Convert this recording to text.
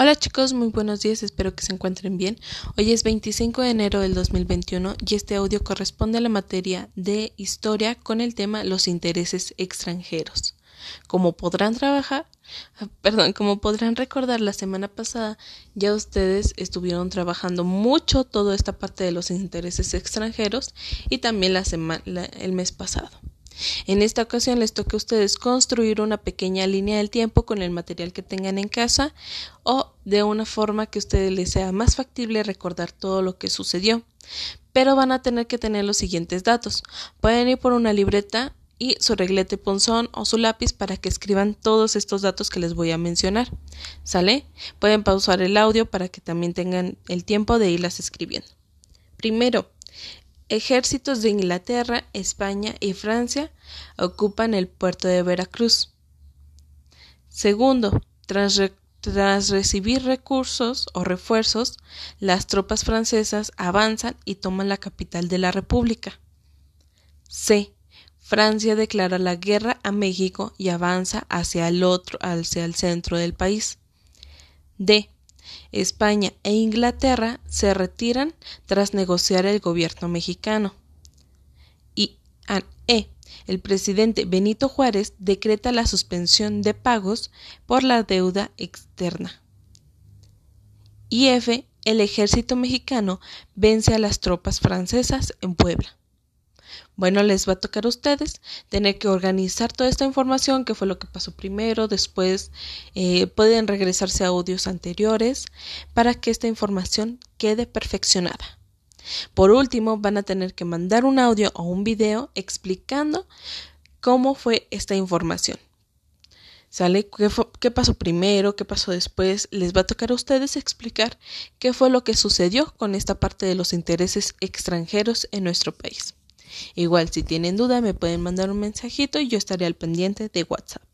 Hola chicos, muy buenos días, espero que se encuentren bien. Hoy es 25 de enero del 2021 y este audio corresponde a la materia de historia con el tema los intereses extranjeros. Como podrán trabajar, perdón, como podrán recordar la semana pasada, ya ustedes estuvieron trabajando mucho toda esta parte de los intereses extranjeros y también la semana, el mes pasado. En esta ocasión les toca a ustedes construir una pequeña línea del tiempo con el material que tengan en casa o de una forma que a ustedes les sea más factible recordar todo lo que sucedió. Pero van a tener que tener los siguientes datos. Pueden ir por una libreta y su reglete punzón o su lápiz para que escriban todos estos datos que les voy a mencionar. ¿Sale? Pueden pausar el audio para que también tengan el tiempo de irlas escribiendo. Primero, Ejércitos de Inglaterra, España y Francia ocupan el puerto de Veracruz. Segundo, tras, recibir recursos o refuerzos, las tropas francesas avanzan y toman la capital de la República. C. Francia declara la guerra a México y avanza hacia el otro, hacia el centro del país. D. España e Inglaterra se retiran tras negociar el gobierno mexicano. Y E. El presidente Benito Juárez decreta la suspensión de pagos por la deuda externa. Y F. El ejército mexicano vence a las tropas francesas en Puebla. Bueno, les va a tocar a ustedes tener que organizar toda esta información, que fue lo que pasó primero, después eh, pueden regresarse a audios anteriores para que esta información quede perfeccionada. Por último, van a tener que mandar un audio o un video explicando cómo fue esta información. ¿Sale? ¿Qué, ¿Qué, pasó primero? ¿Qué pasó después? Les va a tocar a ustedes explicar qué fue lo que sucedió con esta parte de los intereses extranjeros en nuestro país. Igual si tienen duda me pueden mandar un mensajito y yo estaré al pendiente de WhatsApp.